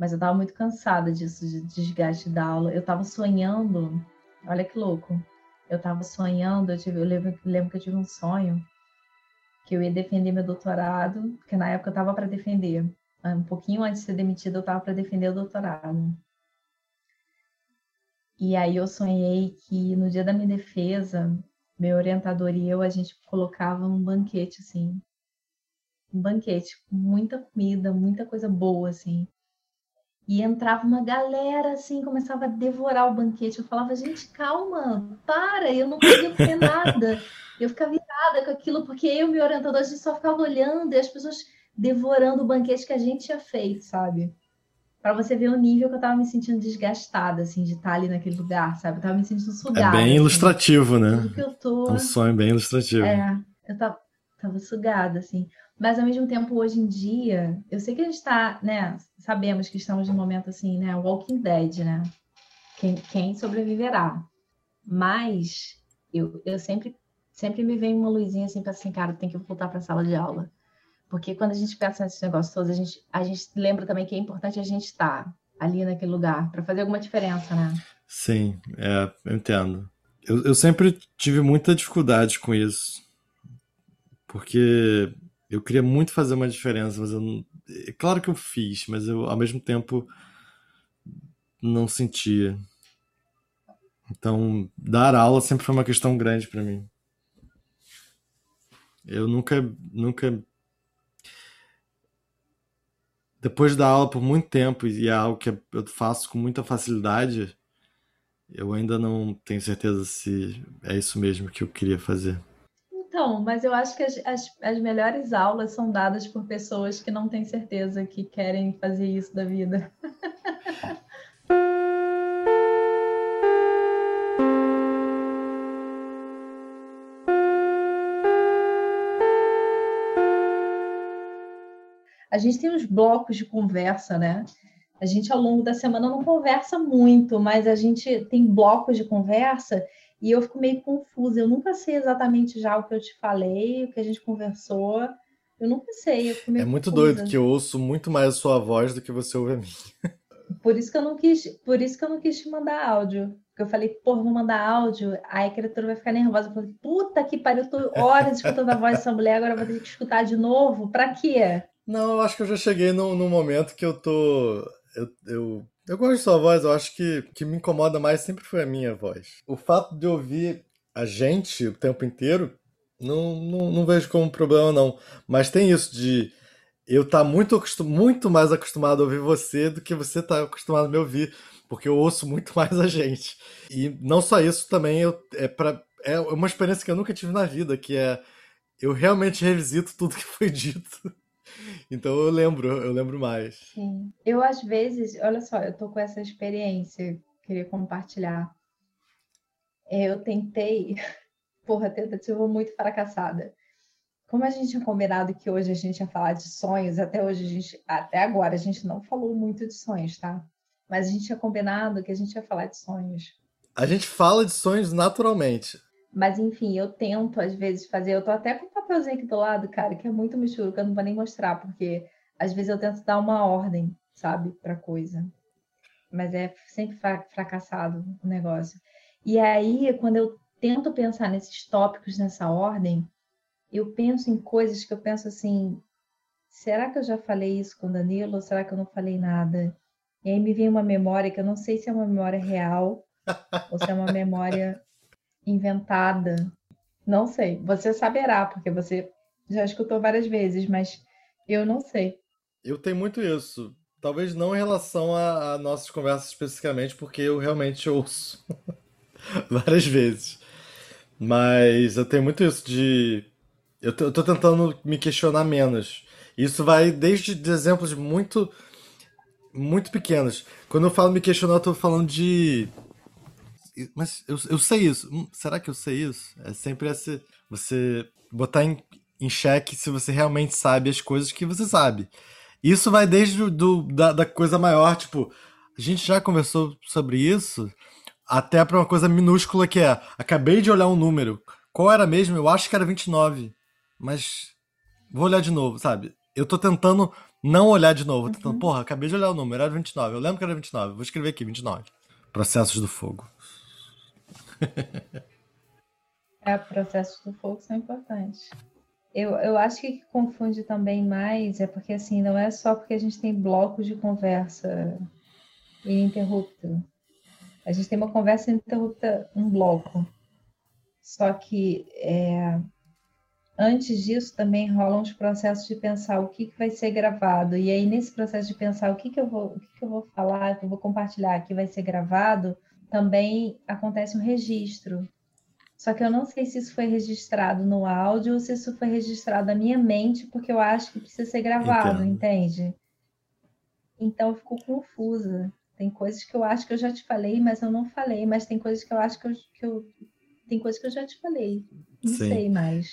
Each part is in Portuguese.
Mas eu estava muito cansada disso, de desgaste da aula. Eu estava sonhando, olha que louco. Eu estava sonhando, eu, tive, eu lembro, lembro que eu tive um sonho que eu ia defender meu doutorado, porque na época eu estava para defender. Um pouquinho antes de ser demitida, eu estava para defender o doutorado. E aí eu sonhei que no dia da minha defesa, meu orientador e eu, a gente colocava um banquete, assim. Um banquete com muita comida, muita coisa boa, assim. E entrava uma galera, assim, começava a devorar o banquete. Eu falava, gente, calma, para, eu não conseguia comer nada. Eu ficava irada com aquilo, porque eu e meu orientador, a gente só ficava olhando e as pessoas devorando o banquete que a gente tinha feito, sabe? Para você ver o nível que eu tava me sentindo desgastada, assim, de estar ali naquele lugar, sabe? Eu tava me sentindo sugada. É bem assim, ilustrativo, né? Tudo que eu tô... É um sonho bem ilustrativo. É, eu tava, tava sugada, assim. Mas, ao mesmo tempo, hoje em dia, eu sei que a gente tá, né? Sabemos que estamos num momento, assim, né? Walking Dead, né? Quem, quem sobreviverá. Mas, eu, eu sempre, sempre me vem uma luzinha, assim, para assim, cara, tem que voltar para a sala de aula porque quando a gente pensa nesses negócios todos, a gente, a gente lembra também que é importante a gente estar ali naquele lugar para fazer alguma diferença, né? Sim, é, eu entendo. Eu, eu sempre tive muita dificuldade com isso. Porque eu queria muito fazer uma diferença, mas eu não. É claro que eu fiz, mas eu, ao mesmo tempo, não sentia. Então, dar aula sempre foi uma questão grande para mim. Eu nunca, nunca depois da aula por muito tempo, e é algo que eu faço com muita facilidade, eu ainda não tenho certeza se é isso mesmo que eu queria fazer. Então, mas eu acho que as, as, as melhores aulas são dadas por pessoas que não têm certeza que querem fazer isso da vida. a gente tem uns blocos de conversa, né? A gente, ao longo da semana, não conversa muito, mas a gente tem blocos de conversa e eu fico meio confusa. Eu nunca sei exatamente já o que eu te falei, o que a gente conversou. Eu nunca sei. Eu é muito confusa. doido que eu ouço muito mais a sua voz do que você ouve a minha. Por isso que eu não quis, por isso que eu não quis te mandar áudio. Porque eu falei, pô, vou mandar áudio, aí a criatura vai ficar nervosa. Eu falei, puta que pariu, eu tô horas escutando a voz dessa mulher, agora eu vou ter que escutar de novo. Pra quê? Não, eu acho que eu já cheguei num, num momento que eu tô. Eu, eu, eu gosto de sua voz, eu acho que o que me incomoda mais sempre foi a minha voz. O fato de ouvir a gente o tempo inteiro, não, não, não vejo como problema, não. Mas tem isso de eu estar tá muito, muito mais acostumado a ouvir você do que você tá acostumado a me ouvir, porque eu ouço muito mais a gente. E não só isso, também eu, é, pra, é uma experiência que eu nunca tive na vida, que é eu realmente revisito tudo que foi dito. Então eu lembro, eu lembro mais. Sim. Eu, às vezes, olha só, eu tô com essa experiência, queria compartilhar. É, eu tentei, porra, tentativa muito fracassada. Como a gente tinha combinado que hoje a gente ia falar de sonhos, até hoje a gente, até agora a gente não falou muito de sonhos, tá? Mas a gente tinha combinado que a gente ia falar de sonhos. A gente fala de sonhos naturalmente. Mas enfim, eu tento às vezes fazer, eu tô até com papelzinho aqui do lado, cara, que é muito mistura, que eu não vou nem mostrar, porque às vezes eu tento dar uma ordem, sabe, pra coisa. Mas é sempre fracassado o negócio. E aí, quando eu tento pensar nesses tópicos nessa ordem, eu penso em coisas que eu penso assim: será que eu já falei isso com o Danilo ou será que eu não falei nada? E aí me vem uma memória que eu não sei se é uma memória real ou se é uma memória inventada, não sei. Você saberá, porque você já escutou várias vezes, mas eu não sei. Eu tenho muito isso. Talvez não em relação a, a nossas conversas especificamente, porque eu realmente ouço várias vezes. Mas eu tenho muito isso de. Eu eu tô tentando me questionar menos. Isso vai desde de exemplos muito muito pequenos. Quando eu falo me questionar, eu tô falando de mas eu, eu sei isso. Hum, será que eu sei isso? É sempre esse. Você botar em, em xeque se você realmente sabe as coisas que você sabe. Isso vai desde do, da, da coisa maior, tipo, a gente já conversou sobre isso, até para uma coisa minúscula que é: acabei de olhar um número. Qual era mesmo? Eu acho que era 29. Mas vou olhar de novo, sabe? Eu tô tentando não olhar de novo. Uhum. Tentando, porra, acabei de olhar o número, era 29. Eu lembro que era 29. Vou escrever aqui, 29. Processos do fogo. é, processos do fogo são importantes. Eu, eu acho que confunde também mais é porque assim, não é só porque a gente tem blocos de conversa ininterrupta. A gente tem uma conversa ininterrupta, um bloco. Só que é, antes disso também rolam os processos de pensar o que, que vai ser gravado. E aí, nesse processo de pensar o que, que, eu, vou, o que, que eu vou falar, o que eu vou compartilhar, que vai ser gravado, também acontece um registro. Só que eu não sei se isso foi registrado no áudio ou se isso foi registrado na minha mente, porque eu acho que precisa ser gravado, Entendo. entende? Então eu fico confusa. Tem coisas que eu acho que eu já te falei, mas eu não falei, mas tem coisas que eu acho que eu, que eu tem coisas que eu já te falei. Não Sim. sei mais.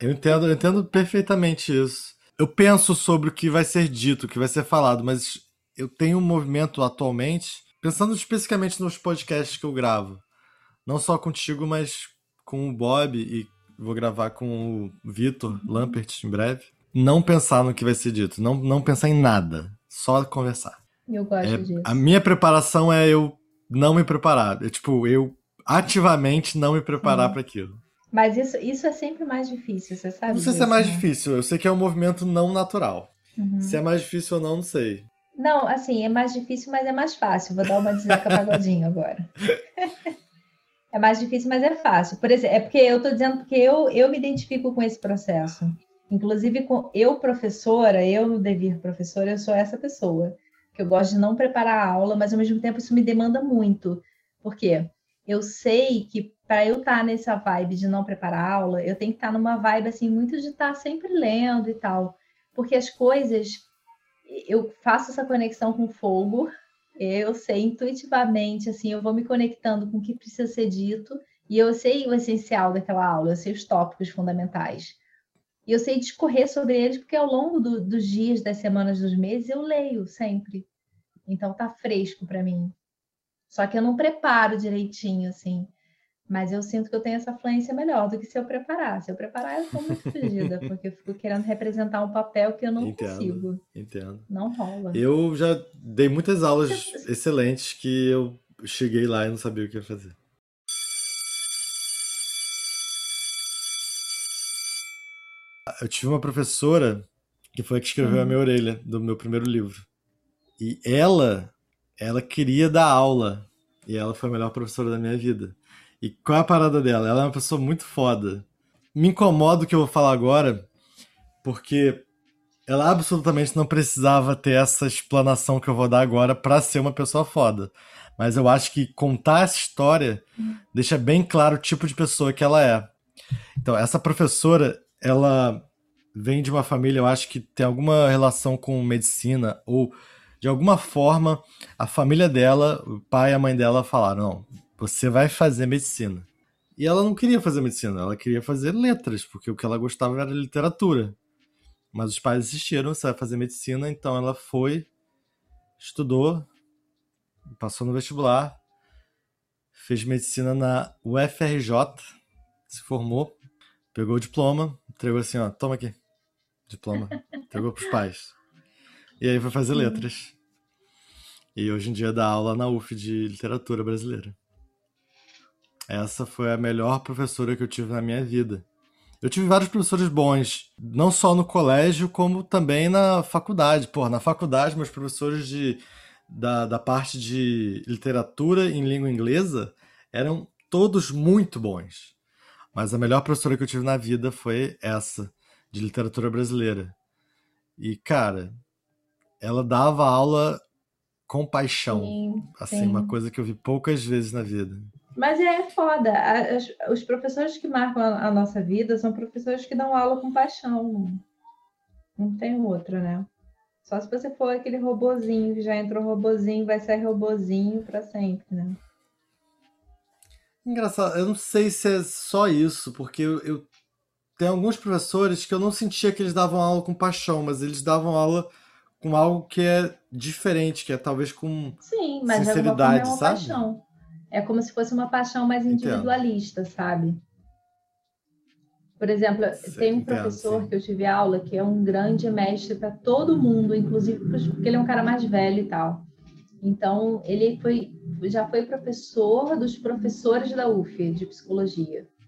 Eu entendo, eu entendo perfeitamente isso. Eu penso sobre o que vai ser dito, o que vai ser falado, mas eu tenho um movimento atualmente, pensando especificamente nos podcasts que eu gravo. Não só contigo, mas com o Bob e vou gravar com o Vitor Lampert em breve. Não pensar no que vai ser dito, não, não pensar em nada, só conversar. Eu gosto é, disso. A minha preparação é eu não me preparar. É, tipo, eu ativamente não me preparar para aquilo. Mas isso, isso é sempre mais difícil, você sabe? Não sei disso, se é mais né? difícil, eu sei que é um movimento não natural. Uhum. Se é mais difícil ou não, não sei. Não, assim, é mais difícil, mas é mais fácil. Vou dar uma de Zeca Pagodinho agora. É mais difícil, mas é fácil. Por exemplo, é porque eu estou dizendo porque eu, eu me identifico com esse processo. Inclusive, com eu, professora, eu no devir professora, eu sou essa pessoa. Que eu gosto de não preparar a aula, mas ao mesmo tempo isso me demanda muito. Por quê? Eu sei que para eu estar tá nessa vibe de não preparar a aula, eu tenho que estar tá numa vibe assim muito de estar tá sempre lendo e tal. Porque as coisas eu faço essa conexão com fogo eu sei intuitivamente, assim, eu vou me conectando com o que precisa ser dito e eu sei o essencial daquela aula, eu sei os tópicos fundamentais. E eu sei discorrer sobre eles porque ao longo do, dos dias, das semanas, dos meses, eu leio sempre. Então tá fresco para mim. Só que eu não preparo direitinho, assim. Mas eu sinto que eu tenho essa fluência melhor do que se eu preparar. Se eu preparar, eu estou muito fugida, porque eu fico querendo representar um papel que eu não entendo, consigo. Entendo. Não rola. Eu já dei muitas aulas excelentes que eu cheguei lá e não sabia o que ia fazer. Eu tive uma professora que foi a que escreveu hum. a minha orelha do meu primeiro livro. E ela, ela queria dar aula. E ela foi a melhor professora da minha vida. E qual é a parada dela? Ela é uma pessoa muito foda. Me incomoda o que eu vou falar agora, porque ela absolutamente não precisava ter essa explanação que eu vou dar agora para ser uma pessoa foda. Mas eu acho que contar essa história deixa bem claro o tipo de pessoa que ela é. Então, essa professora, ela vem de uma família, eu acho que tem alguma relação com medicina, ou de alguma forma a família dela, o pai e a mãe dela falaram: não, você vai fazer medicina. E ela não queria fazer medicina, ela queria fazer letras, porque o que ela gostava era literatura. Mas os pais insistiram, você vai fazer medicina, então ela foi, estudou, passou no vestibular, fez medicina na UFRJ, se formou, pegou o diploma, entregou assim, ó, toma aqui, diploma, entregou pros pais. E aí foi fazer letras. E hoje em dia dá aula na UF de literatura brasileira. Essa foi a melhor professora que eu tive na minha vida. Eu tive vários professores bons, não só no colégio, como também na faculdade. Pô, na faculdade, meus professores de, da, da parte de literatura em língua inglesa eram todos muito bons. Mas a melhor professora que eu tive na vida foi essa, de literatura brasileira. E, cara, ela dava aula com paixão. Sim, assim, sim. uma coisa que eu vi poucas vezes na vida. Mas é foda. As, os professores que marcam a, a, nossa vida são professores que dão aula com paixão. Não tem outro, né? Só se você for aquele robozinho que já entrou robozinho, vai ser robozinho para sempre, né? Engraçado, eu não sei se é só isso, porque eu, eu tem alguns professores que eu não sentia que eles davam aula com paixão, mas eles davam aula com algo que é diferente, que é talvez com Sim, mas sinceridade, é uma sabe? Paixão. É como se fosse uma paixão mais individualista, Entendo. sabe? Por exemplo, tem um professor que eu tive aula que é um grande mestre para todo mundo, inclusive porque ele é um cara mais velho e tal. Então, ele foi, já foi professor dos professores da UF de psicologia. Uhum.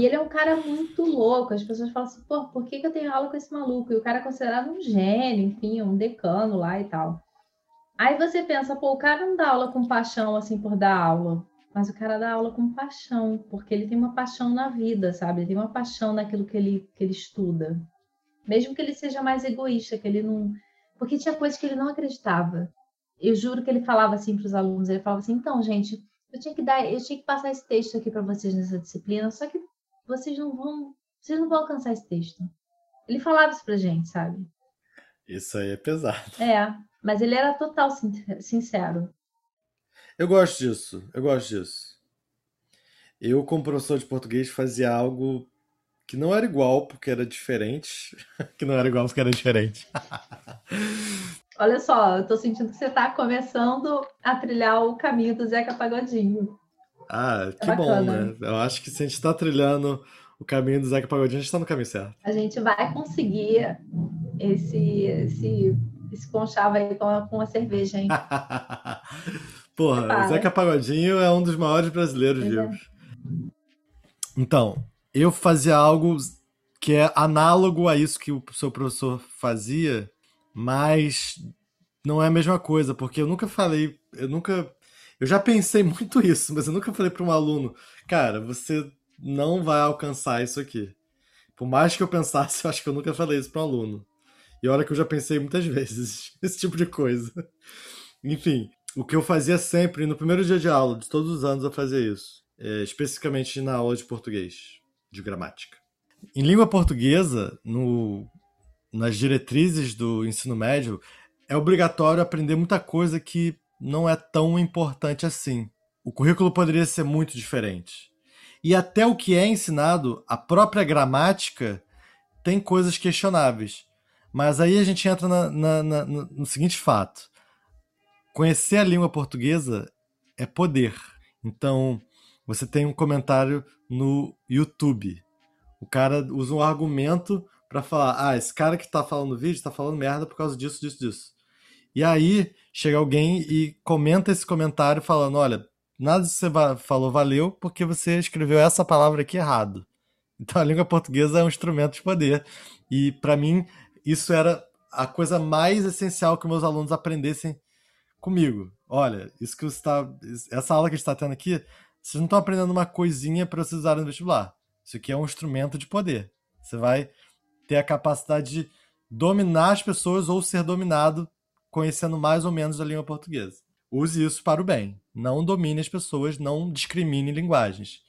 E ele é um cara muito louco. As pessoas falam assim, pô, por que, que eu tenho aula com esse maluco? E o cara é considerado um gênio, enfim, um decano lá e tal. Aí você pensa, pô, o cara não dá aula com paixão assim por dar aula. Mas o cara dá aula com paixão, porque ele tem uma paixão na vida, sabe? Ele tem uma paixão naquilo que ele, que ele estuda. Mesmo que ele seja mais egoísta, que ele não. Porque tinha coisas que ele não acreditava. Eu juro que ele falava assim para os alunos: ele falava assim, então, gente, eu tinha que dar, eu tinha que passar esse texto aqui para vocês nessa disciplina, só que vocês não vão, vocês não vão alcançar esse texto. Ele falava isso pra gente, sabe? Isso aí é pesado. É, mas ele era total sincero. Eu gosto disso, eu gosto disso. Eu, como professor de português, fazia algo que não era igual porque era diferente. que não era igual porque era diferente. Olha só, eu tô sentindo que você tá começando a trilhar o caminho do Zeca Pagodinho. Ah, é que é bom, né? Eu acho que se a gente tá trilhando o caminho do Zeca Pagodinho, a gente tá no caminho certo. A gente vai conseguir esse, esse, esse conchavo aí com, com a cerveja, hein? Porra, o Zeca Pagodinho é um dos maiores brasileiros é. vivos. Então, eu fazia algo que é análogo a isso que o seu professor fazia, mas não é a mesma coisa, porque eu nunca falei, eu nunca. Eu já pensei muito isso, mas eu nunca falei para um aluno, cara, você não vai alcançar isso aqui. Por mais que eu pensasse, eu acho que eu nunca falei isso para um aluno. E olha que eu já pensei muitas vezes esse tipo de coisa. Enfim, o que eu fazia sempre, no primeiro dia de aula, de todos os anos eu fazia isso. É, especificamente na aula de português, de gramática. Em língua portuguesa, no nas diretrizes do ensino médio, é obrigatório aprender muita coisa que não é tão importante assim. O currículo poderia ser muito diferente. E até o que é ensinado, a própria gramática, tem coisas questionáveis. Mas aí a gente entra na, na, na, no seguinte fato: conhecer a língua portuguesa é poder. Então, você tem um comentário no YouTube. O cara usa um argumento para falar: ah, esse cara que tá falando no vídeo tá falando merda por causa disso, disso, disso. E aí chega alguém e comenta esse comentário falando: olha, nada que você falou valeu porque você escreveu essa palavra aqui errado. Então a língua portuguesa é um instrumento de poder. E para mim, isso era a coisa mais essencial que meus alunos aprendessem comigo. Olha, isso que você está. Essa aula que a gente está tendo aqui, vocês não estão aprendendo uma coisinha para vocês usarem no vestibular. Isso aqui é um instrumento de poder. Você vai ter a capacidade de dominar as pessoas ou ser dominado conhecendo mais ou menos a língua portuguesa. Use isso para o bem. Não domine as pessoas, não discrimine linguagens.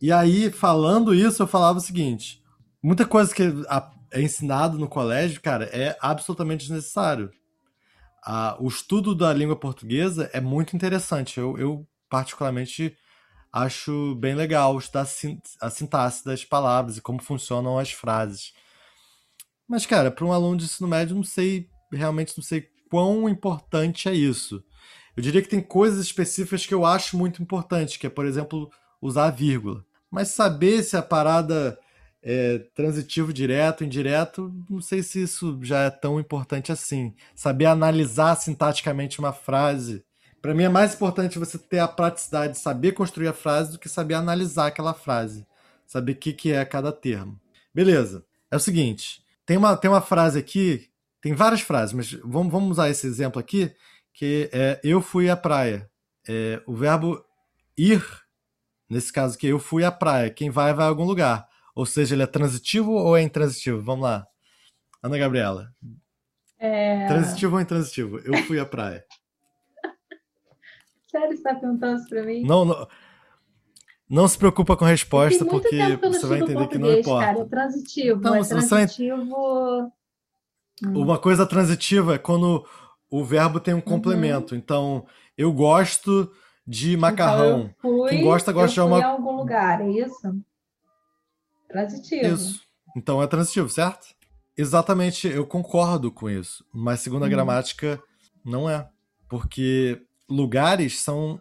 E aí, falando isso, eu falava o seguinte: muita coisa que é ensinado no colégio, cara, é absolutamente desnecessário. o estudo da língua portuguesa é muito interessante. Eu, eu particularmente, acho bem legal estudar a sintaxe das palavras e como funcionam as frases. Mas, cara, para um aluno de ensino médio, não sei, realmente não sei quão importante é isso. Eu diria que tem coisas específicas que eu acho muito importante, que é, por exemplo, usar a vírgula. Mas saber se a parada é transitivo direto, indireto, não sei se isso já é tão importante assim. Saber analisar sintaticamente uma frase para mim é mais importante você ter a praticidade de saber construir a frase do que saber analisar aquela frase. Saber o que, que é cada termo. Beleza. É o seguinte: tem uma, tem uma frase aqui, tem várias frases, mas vamos, vamos usar esse exemplo aqui, que é eu fui à praia. É, o verbo ir, nesse caso aqui, eu fui à praia. Quem vai, vai a algum lugar. Ou seja, ele é transitivo ou é intransitivo? Vamos lá. Ana Gabriela. É... Transitivo ou intransitivo? Eu fui à praia. Sério, você tá perguntando isso pra mim? Não, não. Não se preocupa com a resposta, porque você vai entender que não importa. Cara, é transitivo. Não, é transitivo. Hum. Uma coisa transitiva é quando o verbo tem um uhum. complemento. Uhum. Então, eu gosto de então, macarrão. Então, fui, Quem gosta, gosta de uma. em algum lugar, é isso? Transitivo. Isso. Então é transitivo, certo? Exatamente, eu concordo com isso. Mas segundo a uhum. gramática, não é. Porque lugares são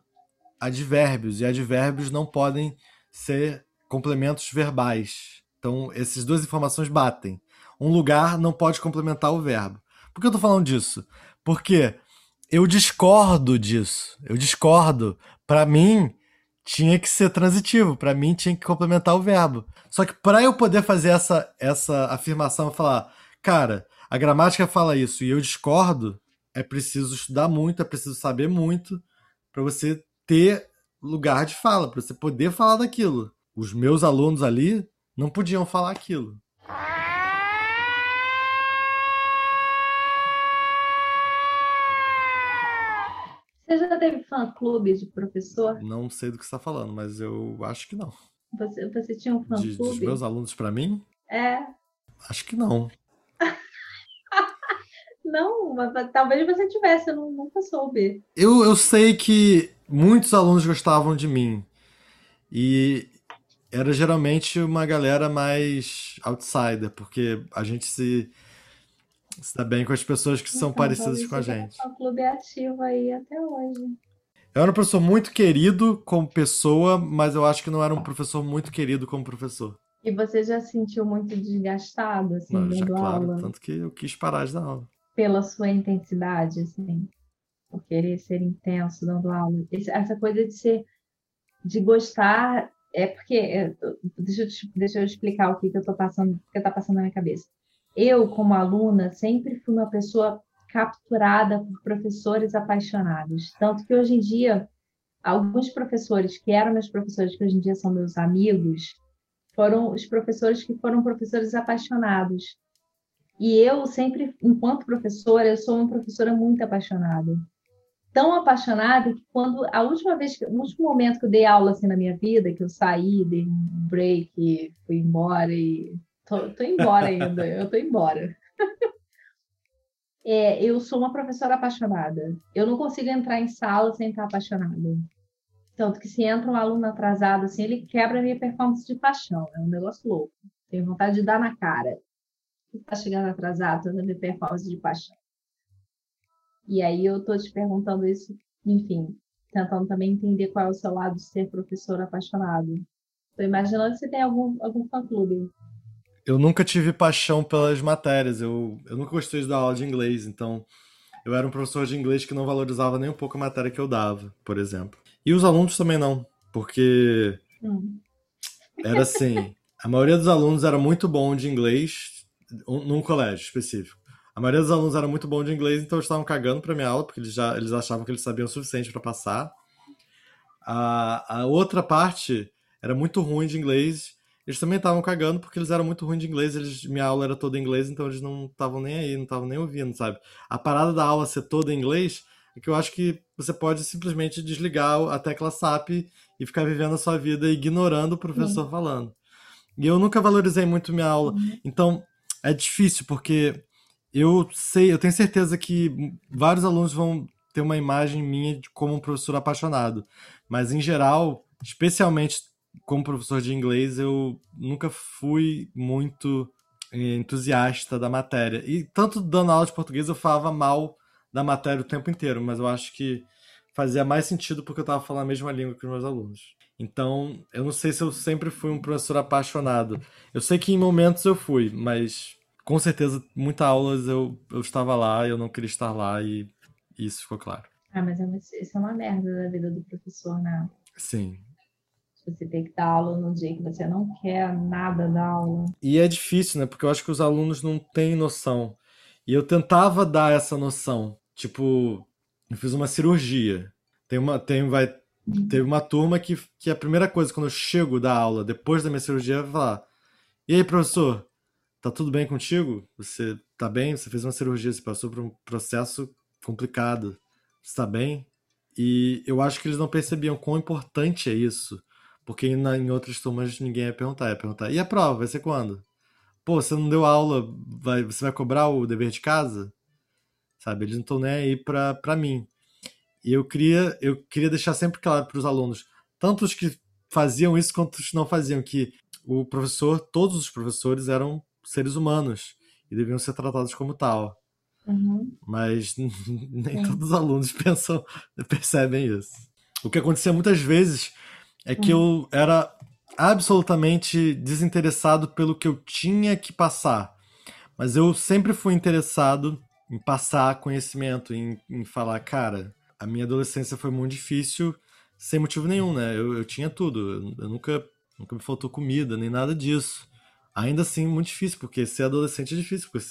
advérbios e advérbios não podem ser complementos verbais. Então, essas duas informações batem. Um lugar não pode complementar o verbo. Por que eu tô falando disso? Porque eu discordo disso. Eu discordo. Para mim, tinha que ser transitivo. Para mim, tinha que complementar o verbo. Só que para eu poder fazer essa, essa afirmação, falar, cara, a gramática fala isso e eu discordo, é preciso estudar muito, é preciso saber muito para você ter lugar de fala, para você poder falar daquilo. Os meus alunos ali não podiam falar aquilo. Você já teve fã-clube de professor? Não sei do que você está falando, mas eu acho que não. Você, você tinha um fã-clube? Dos meus alunos para mim? É. Acho que não. não, mas talvez você tivesse, eu nunca soube. Eu, eu sei que muitos alunos gostavam de mim. E era geralmente uma galera mais outsider, porque a gente se, se dá bem com as pessoas que são então, parecidas com a gente. O clube é ativo aí até hoje. Eu era um professor muito querido como pessoa, mas eu acho que não era um professor muito querido como professor. E você já se sentiu muito desgastado, assim, não, já, claro, aula? Tanto que eu quis parar de dar aula. Pela sua intensidade, assim, por querer ser intenso dando aula. Essa coisa de ser, de gostar é porque, é, deixa eu, deixa eu explicar o que, que eu tô passando, o que está passando na minha cabeça. Eu, como aluna, sempre fui uma pessoa capturada por professores apaixonados. Tanto que hoje em dia, alguns professores que eram meus professores, que hoje em dia são meus amigos, foram os professores que foram professores apaixonados. E eu sempre, enquanto professora, eu sou uma professora muito apaixonada tão apaixonada que quando a última vez, o último momento que eu dei aula assim na minha vida, que eu saí, dei um break, fui embora e tô, tô embora ainda, eu tô embora. é, eu sou uma professora apaixonada. Eu não consigo entrar em sala sem estar apaixonada. Tanto que se entra um aluno atrasado assim, ele quebra a minha performance de paixão. É um negócio louco. Tenho vontade de dar na cara. Está chegando atrasado, a minha performance de paixão. E aí eu estou te perguntando isso, enfim, tentando também entender qual é o seu lado de ser professor apaixonado. Estou imaginando você tem algum, algum fã-clube. Eu nunca tive paixão pelas matérias, eu, eu nunca gostei de dar aula de inglês, então eu era um professor de inglês que não valorizava nem um pouco a matéria que eu dava, por exemplo. E os alunos também não, porque era assim, a maioria dos alunos era muito bom de inglês num colégio específico. A maioria dos alunos era muito bom de inglês, então eles estavam cagando para minha aula, porque eles, já, eles achavam que eles sabiam o suficiente para passar. A, a outra parte era muito ruim de inglês. Eles também estavam cagando porque eles eram muito ruins de inglês. Eles, minha aula era toda em inglês, então eles não estavam nem aí, não estavam nem ouvindo, sabe? A parada da aula ser toda em inglês é que eu acho que você pode simplesmente desligar a tecla SAP e ficar vivendo a sua vida ignorando o professor Sim. falando. E eu nunca valorizei muito minha aula. Uhum. Então, é difícil porque eu sei, eu tenho certeza que vários alunos vão ter uma imagem minha de como um professor apaixonado, mas em geral, especialmente como professor de inglês, eu nunca fui muito eh, entusiasta da matéria. E tanto dando aula de português eu falava mal da matéria o tempo inteiro, mas eu acho que fazia mais sentido porque eu estava falando a mesma língua que os meus alunos. Então, eu não sei se eu sempre fui um professor apaixonado. Eu sei que em momentos eu fui, mas com certeza, muitas aulas eu, eu estava lá e eu não queria estar lá e, isso ficou claro. Ah, mas é uma, isso é uma merda da vida do professor, né? Sim. Você tem que dar aula no dia que você não quer nada da aula. E é difícil, né? Porque eu acho que os alunos não têm noção. E eu tentava dar essa noção. Tipo, eu fiz uma cirurgia. Tem uma, tem, vai, uhum. teve uma turma que, que a primeira coisa, quando eu chego da aula, depois da minha cirurgia, vai falar: E aí, professor, tá tudo bem contigo? Você tá bem? Você fez uma cirurgia, você passou por um processo complicado. Você tá bem? E eu acho que eles não percebiam quão importante é isso. Porque na, em outras turmas ninguém ia perguntar. Ia perguntar, e a prova? Vai ser quando? Pô, você não deu aula, vai, você vai cobrar o dever de casa? Sabe? Eles não estão nem aí pra, pra mim. E eu queria, eu queria deixar sempre claro para os alunos, tanto os que faziam isso quanto os que não faziam, que o professor, todos os professores eram seres humanos e deviam ser tratados como tal. Uhum. Mas nem Sim. todos os alunos pensam, percebem isso. O que acontecia muitas vezes é que uhum. eu era absolutamente desinteressado pelo que eu tinha que passar. Mas eu sempre fui interessado em passar conhecimento, em, em falar, cara, a minha adolescência foi muito difícil sem motivo nenhum, né? Eu, eu tinha tudo. Eu, eu nunca, nunca me faltou comida, nem nada disso. Ainda assim, muito difícil, porque ser adolescente é difícil, porque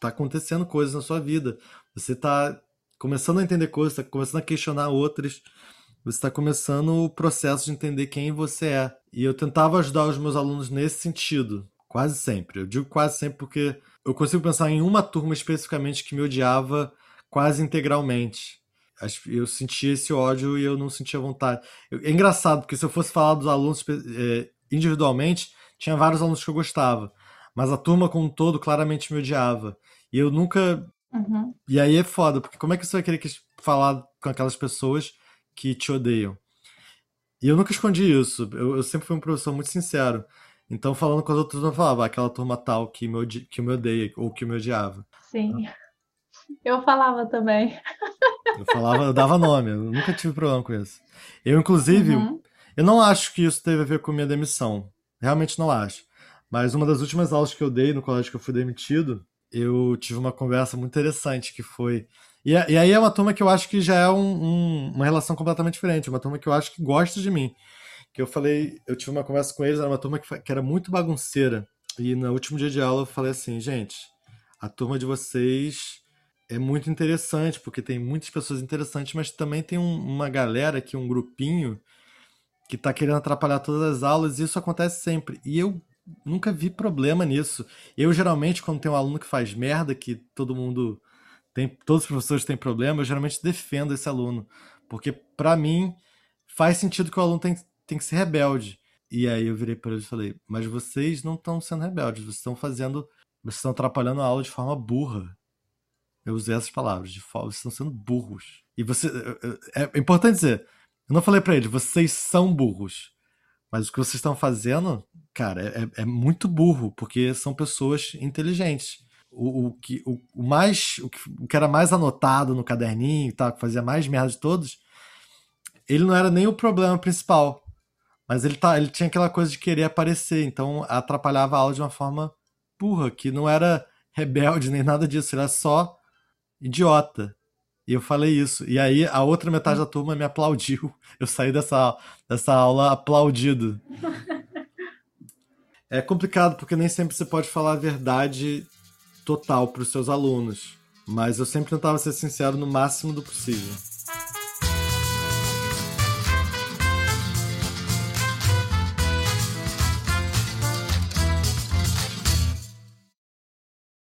tá acontecendo coisas na sua vida. Você tá começando a entender coisas, tá começando a questionar outras. Você está começando o processo de entender quem você é. E eu tentava ajudar os meus alunos nesse sentido, quase sempre. Eu digo quase sempre porque eu consigo pensar em uma turma especificamente que me odiava quase integralmente. Eu sentia esse ódio e eu não sentia vontade. É engraçado, porque se eu fosse falar dos alunos é, individualmente, tinha vários alunos que eu gostava. Mas a turma como um todo claramente me odiava. E eu nunca. Uhum. E aí é foda, porque como é que você vai querer falar com aquelas pessoas que te odeiam. E eu nunca escondi isso. Eu, eu sempre fui um professor muito sincero. Então, falando com as outras, eu falava ah, aquela turma tal que me, odi que me odeia ou que me odiava. Sim. Eu falava também. Eu falava, eu dava nome, eu nunca tive problema com isso. Eu, inclusive, uhum. eu não acho que isso teve a ver com minha demissão. Realmente não acho. Mas uma das últimas aulas que eu dei no colégio que eu fui demitido, eu tive uma conversa muito interessante que foi e, e, aí é uma turma que eu acho que já é um, um, uma relação completamente diferente, uma turma que eu acho que gosta de mim. Que eu falei, eu tive uma conversa com eles, era uma turma que, que era muito bagunceira. E no último dia de aula eu falei assim, gente, a turma de vocês é muito interessante, porque tem muitas pessoas interessantes, mas também tem um, uma galera aqui, um grupinho, que tá querendo atrapalhar todas as aulas, e isso acontece sempre. E eu nunca vi problema nisso. Eu, geralmente, quando tem um aluno que faz merda, que todo mundo tem, todos os professores têm problema, eu geralmente defendo esse aluno. Porque, para mim, faz sentido que o aluno tem, tem que ser rebelde. E aí eu virei para eles e falei: Mas vocês não estão sendo rebeldes, vocês estão fazendo. Vocês estão atrapalhando a aula de forma burra. Eu usei essas palavras, de forma, vocês estão sendo burros. E você. É, é importante dizer, eu não falei para eles, vocês são burros. Mas o que vocês estão fazendo, cara, é, é muito burro, porque são pessoas inteligentes o, o, que, o, o mais o que, o que, era mais anotado no caderninho tal, que fazia mais merda de todos, ele não era nem o problema principal. Mas ele, tá, ele tinha aquela coisa de querer aparecer, então atrapalhava a aula de uma forma burra, que não era rebelde nem nada disso, ele era só idiota. E eu falei isso. E aí a outra metade da turma me aplaudiu. Eu saí dessa, dessa aula aplaudido. É complicado porque nem sempre você pode falar a verdade total para os seus alunos. Mas eu sempre tentava ser sincero no máximo do possível.